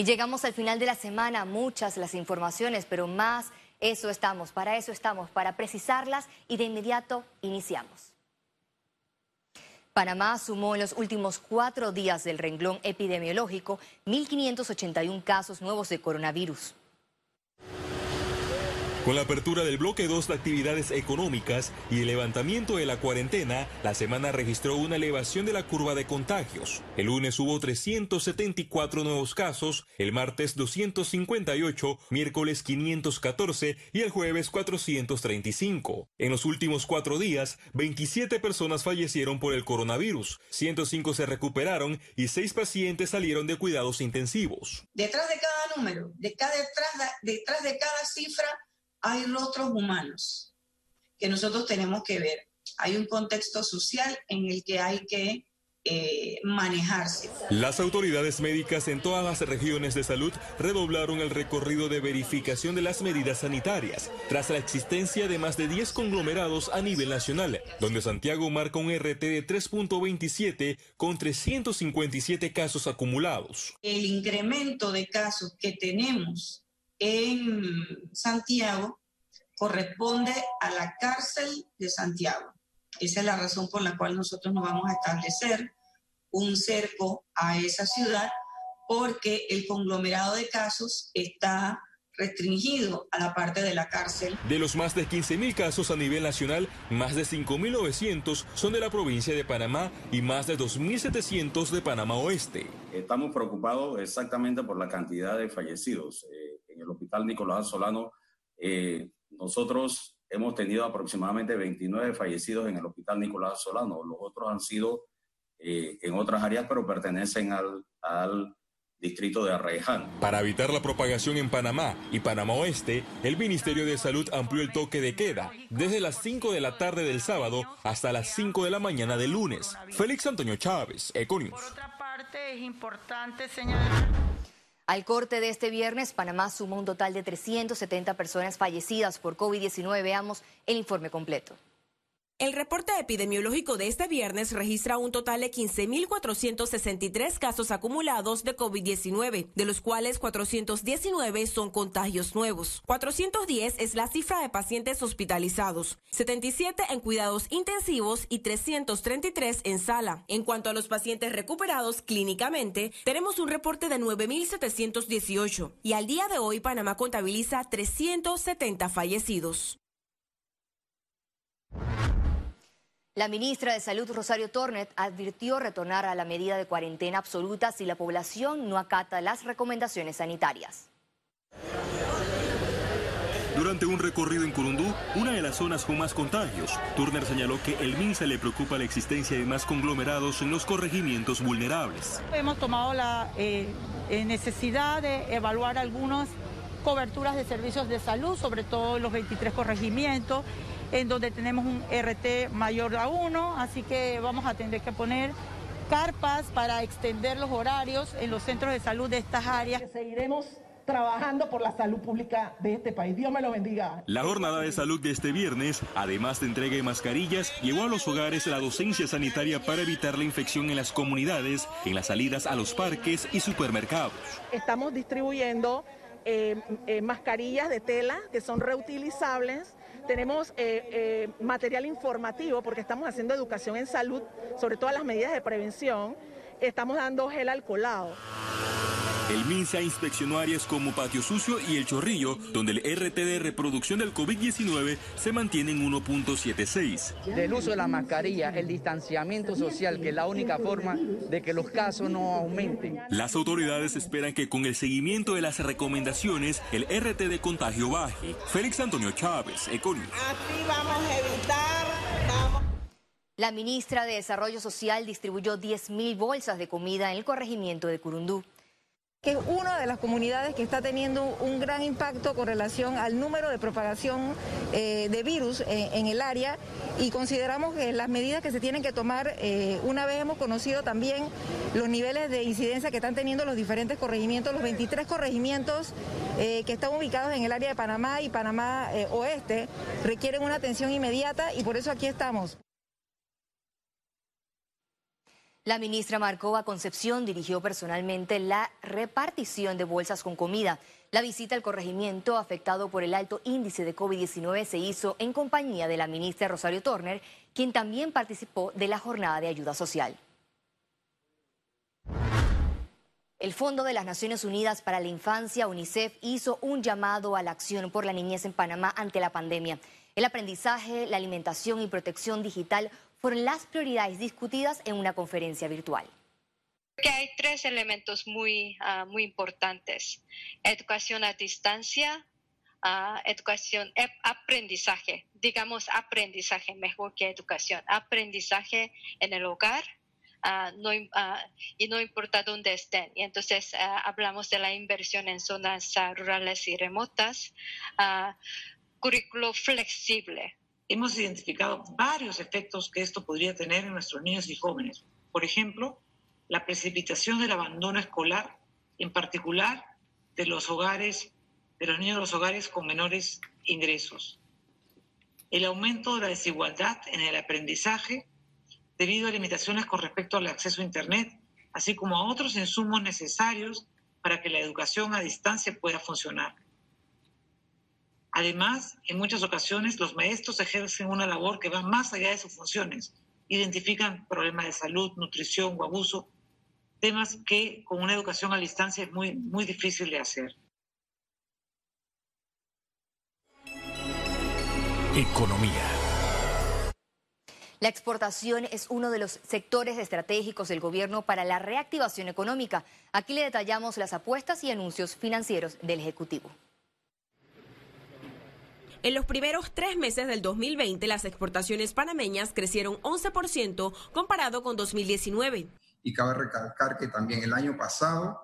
Y llegamos al final de la semana, muchas las informaciones, pero más eso estamos, para eso estamos, para precisarlas y de inmediato iniciamos. Panamá sumó en los últimos cuatro días del renglón epidemiológico 1.581 casos nuevos de coronavirus. Con la apertura del bloque 2 de actividades económicas y el levantamiento de la cuarentena, la semana registró una elevación de la curva de contagios. El lunes hubo 374 nuevos casos, el martes 258, miércoles 514 y el jueves 435. En los últimos cuatro días, 27 personas fallecieron por el coronavirus, 105 se recuperaron y 6 pacientes salieron de cuidados intensivos. Detrás de cada número, de cada, detrás, detrás de cada cifra, hay rostros humanos que nosotros tenemos que ver. Hay un contexto social en el que hay que eh, manejarse. Las autoridades médicas en todas las regiones de salud redoblaron el recorrido de verificación de las medidas sanitarias, tras la existencia de más de 10 conglomerados a nivel nacional, donde Santiago marca un RT de 3.27 con 357 casos acumulados. El incremento de casos que tenemos en Santiago corresponde a la cárcel de Santiago. Esa es la razón por la cual nosotros nos vamos a establecer un cerco a esa ciudad porque el conglomerado de casos está restringido a la parte de la cárcel. De los más de 15.000 casos a nivel nacional, más de 5.900 son de la provincia de Panamá y más de 2.700 de Panamá Oeste. Estamos preocupados exactamente por la cantidad de fallecidos. Eh, en el Hospital Nicolás Solano, eh, nosotros hemos tenido aproximadamente 29 fallecidos en el Hospital Nicolás Solano. Los otros han sido eh, en otras áreas, pero pertenecen al, al distrito de Arreján. Para evitar la propagación en Panamá y Panamá Oeste, el Ministerio de Salud amplió el toque de queda desde las 5 de la tarde del sábado hasta las 5 de la mañana del lunes. Félix Antonio Chávez, Econius. Por otra parte, es importante señalar al corte de este viernes, Panamá sumó un total de 370 personas fallecidas por COVID-19. Veamos el informe completo. El reporte epidemiológico de este viernes registra un total de 15.463 casos acumulados de COVID-19, de los cuales 419 son contagios nuevos. 410 es la cifra de pacientes hospitalizados, 77 en cuidados intensivos y 333 en sala. En cuanto a los pacientes recuperados clínicamente, tenemos un reporte de 9.718 y al día de hoy Panamá contabiliza 370 fallecidos. La ministra de Salud, Rosario Tornet, advirtió retornar a la medida de cuarentena absoluta si la población no acata las recomendaciones sanitarias. Durante un recorrido en Curundú, una de las zonas con más contagios, Turner señaló que el MINSA le preocupa la existencia de más conglomerados en los corregimientos vulnerables. Hemos tomado la eh, eh, necesidad de evaluar algunas coberturas de servicios de salud, sobre todo en los 23 corregimientos en donde tenemos un RT mayor a uno, así que vamos a tener que poner carpas para extender los horarios en los centros de salud de estas áreas. Seguiremos trabajando por la salud pública de este país. Dios me lo bendiga. La jornada de salud de este viernes, además de entrega de mascarillas, llevó a los hogares la docencia sanitaria para evitar la infección en las comunidades, en las salidas a los parques y supermercados. Estamos distribuyendo eh, eh, mascarillas de tela que son reutilizables tenemos eh, eh, material informativo porque estamos haciendo educación en salud sobre todas las medidas de prevención. Estamos dando gel alcoholado. El MINSA inspeccionó áreas como Patio Sucio y El Chorrillo, donde el RT de reproducción del COVID-19 se mantiene en 1.76. Del uso de la mascarilla, el distanciamiento social, que es la única forma de que los casos no aumenten. Las autoridades esperan que con el seguimiento de las recomendaciones, el RT de contagio baje. Félix Antonio Chávez, Econi. Así vamos a evitar, vamos. La ministra de Desarrollo Social distribuyó 10.000 bolsas de comida en el corregimiento de Curundú que es una de las comunidades que está teniendo un gran impacto con relación al número de propagación eh, de virus en, el área y consideramos que las medidas que se tienen que tomar, eh, una vez hemos conocido también los niveles de incidencia que están teniendo los diferentes corregimientos, los 23 corregimientos eh, que están ubicados en el área de Panamá y Panamá Oeste, requieren una atención inmediata y por eso aquí estamos. La ministra Marcova Concepción dirigió personalmente la repartición de bolsas con comida. La visita al corregimiento afectado por el alto índice de COVID-19 se hizo en compañía de la ministra Rosario Turner, quien también participó de la jornada de ayuda social. El Fondo de las Naciones Unidas para la Infancia, UNICEF, hizo un llamado a la acción por la niñez en Panamá ante la pandemia. El aprendizaje, la alimentación y protección digital fueron las prioridades discutidas en una conferencia virtual. hay tres elementos muy, ah, muy importantes. Educación a distancia, ah, educación, eh, aprendizaje, digamos aprendizaje mejor que educación, aprendizaje en el hogar. Ah, no, y no importa dónde estén. Y entonces hablamos de la inversión en zonas rurales y remotas, currículo flexible, hemos identificado varios efectos que esto podría tener en nuestros niños y jóvenes. Por ejemplo, la precipitación del abandono escolar, en particular de los hogares, de los niños de los hogares con menores ingresos. El aumento de la desigualdad en el aprendizaje debido a limitaciones con respecto al acceso a Internet, así como a otros insumos necesarios para que la educación a distancia pueda funcionar. Además, en muchas ocasiones los maestros ejercen una labor que va más allá de sus funciones. Identifican problemas de salud, nutrición o abuso, temas que con una educación a distancia es muy, muy difícil de hacer. Economía. La exportación es uno de los sectores estratégicos del gobierno para la reactivación económica. Aquí le detallamos las apuestas y anuncios financieros del Ejecutivo. En los primeros tres meses del 2020, las exportaciones panameñas crecieron 11% comparado con 2019. Y cabe recalcar que también el año pasado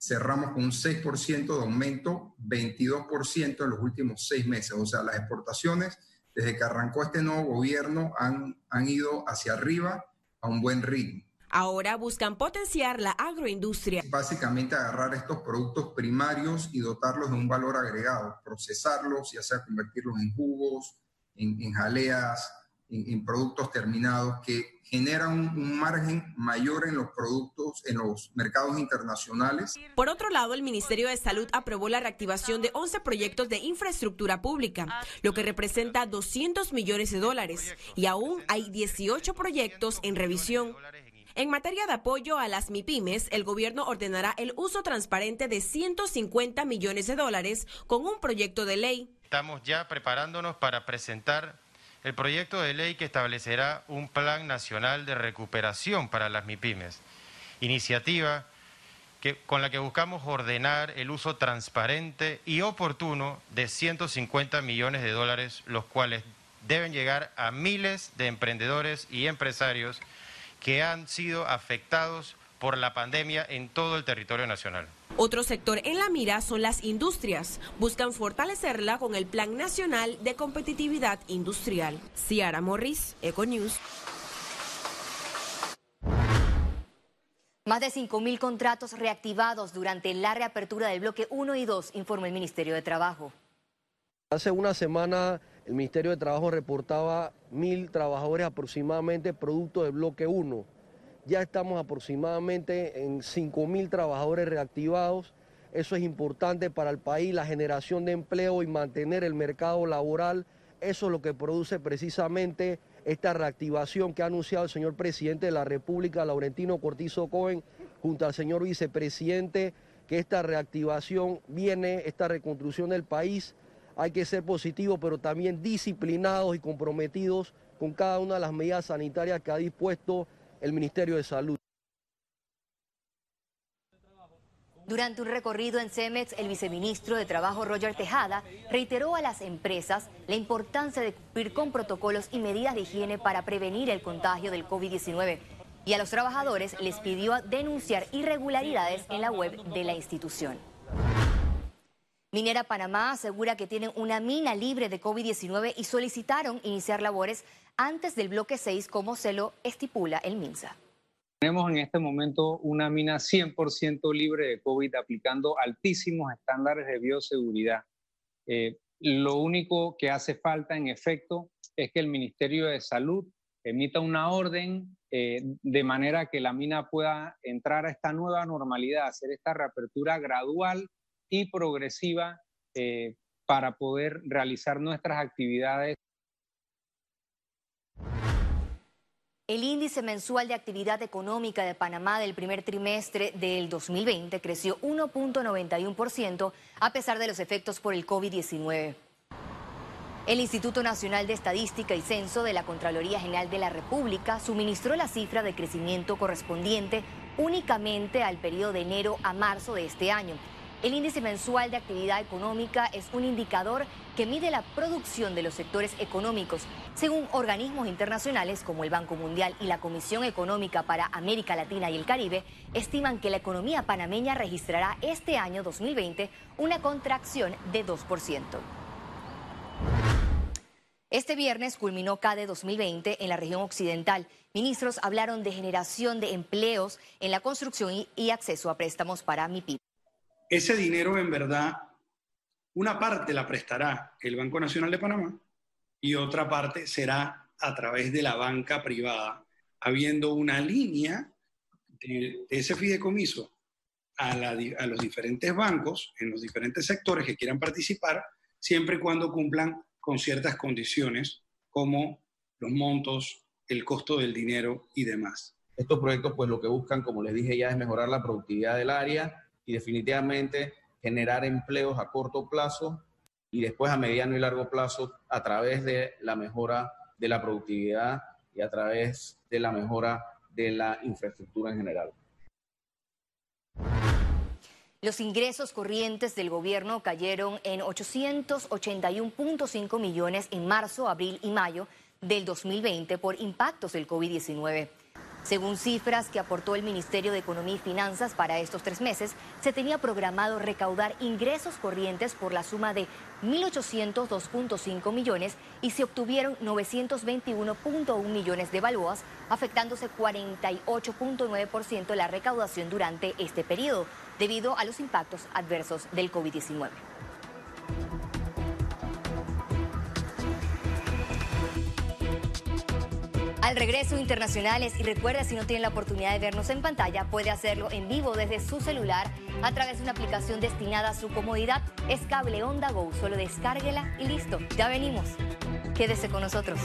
cerramos con un 6% de aumento, 22% en los últimos seis meses. O sea, las exportaciones, desde que arrancó este nuevo gobierno, han, han ido hacia arriba a un buen ritmo. Ahora buscan potenciar la agroindustria. Básicamente agarrar estos productos primarios y dotarlos de un valor agregado, procesarlos, ya sea convertirlos en jugos, en, jaleas, en, productos terminados que generan un, margen mayor en los productos, en los mercados internacionales. Por otro lado, el Ministerio de Salud aprobó la reactivación de 11 proyectos de infraestructura pública, lo que representa 200 millones de dólares, y aún hay 18 proyectos en revisión. En materia de apoyo a las MIPIMES, el gobierno ordenará el uso transparente de 150 millones de dólares con un proyecto de ley. Estamos ya preparándonos para presentar el proyecto de ley que establecerá un plan nacional de recuperación para las MIPIMES, iniciativa que, con la que buscamos ordenar el uso transparente y oportuno de 150 millones de dólares, los cuales deben llegar a miles de emprendedores y empresarios que han sido afectados por la pandemia en todo el territorio nacional. Otro sector en la mira son las industrias. Buscan fortalecerla con el Plan Nacional de Competitividad Industrial. Ciara Morris, Econews. Más de 5.000 contratos reactivados durante la reapertura del bloque 1 y 2, informa el Ministerio de Trabajo. Hace una semana el Ministerio de Trabajo reportaba mil trabajadores aproximadamente producto del bloque 1. Ya estamos aproximadamente en 5 mil trabajadores reactivados. Eso es importante para el país, la generación de empleo y mantener el mercado laboral. Eso es lo que produce precisamente esta reactivación que ha anunciado el señor presidente de la República, Laurentino Cortizo Cohen, junto al señor vicepresidente, que esta reactivación viene, esta reconstrucción del país hay que ser positivos, pero también disciplinados y comprometidos con cada una de las medidas sanitarias que ha dispuesto el Ministerio de Salud. Durante un recorrido en CEMEX, el viceministro de Trabajo Roger Tejada reiteró a las empresas la importancia de cumplir con protocolos y medidas de higiene para prevenir el contagio del COVID-19 y a los trabajadores les pidió denunciar irregularidades en la web de la institución. Minera Panamá asegura que tienen una mina libre de COVID-19 y solicitaron iniciar labores antes del bloque 6 como se lo estipula el MINSA. Tenemos en este momento una mina 100% libre de COVID aplicando altísimos estándares de bioseguridad. Eh, lo único que hace falta en efecto es que el Ministerio de Salud emita una orden eh, de manera que la mina pueda entrar a esta nueva normalidad, hacer esta reapertura gradual y progresiva eh, para poder realizar nuestras actividades. El índice mensual de actividad económica de Panamá del primer trimestre del 2020 creció 1.91% a pesar de los efectos por el COVID-19. El Instituto Nacional de Estadística y Censo de la Contraloría General de la República suministró la cifra de crecimiento correspondiente únicamente al periodo de enero a marzo de este año. El índice mensual de actividad económica es un indicador que mide la producción de los sectores económicos. Según organismos internacionales como el Banco Mundial y la Comisión Económica para América Latina y el Caribe, estiman que la economía panameña registrará este año 2020 una contracción de 2%. Este viernes culminó CADE 2020 en la región occidental. Ministros hablaron de generación de empleos en la construcción y, acceso a préstamos para MIPIP. Ese dinero, en verdad, una parte la prestará el Banco Nacional de Panamá y otra parte será a través de la banca privada, habiendo una línea de, ese fideicomiso a, a los diferentes bancos en los diferentes sectores que quieran participar, siempre y cuando cumplan con ciertas condiciones como los montos, el costo del dinero y demás. Estos proyectos pues lo que buscan, como les dije ya, es mejorar la productividad del área y definitivamente generar empleos a corto plazo y después a mediano y largo plazo a través de la mejora de la productividad y a través de la mejora de la infraestructura en general. Los ingresos corrientes del gobierno cayeron en 881.5 millones en marzo, abril y mayo del 2020 por impactos del COVID-19. Según cifras que aportó el Ministerio de Economía y Finanzas para estos tres meses, se tenía programado recaudar ingresos corrientes por la suma de 1.802.5 millones y se obtuvieron 921.1 millones de balboas, afectándose 48.9% la recaudación durante este periodo, debido a los impactos adversos del COVID-19. Al regreso internacionales y recuerda si no tiene la oportunidad de vernos en pantalla puede hacerlo en vivo desde su celular a través de una aplicación destinada a su comodidad. Es Cable Onda Go, solo descárguela y listo. Ya venimos. Quédese con nosotros.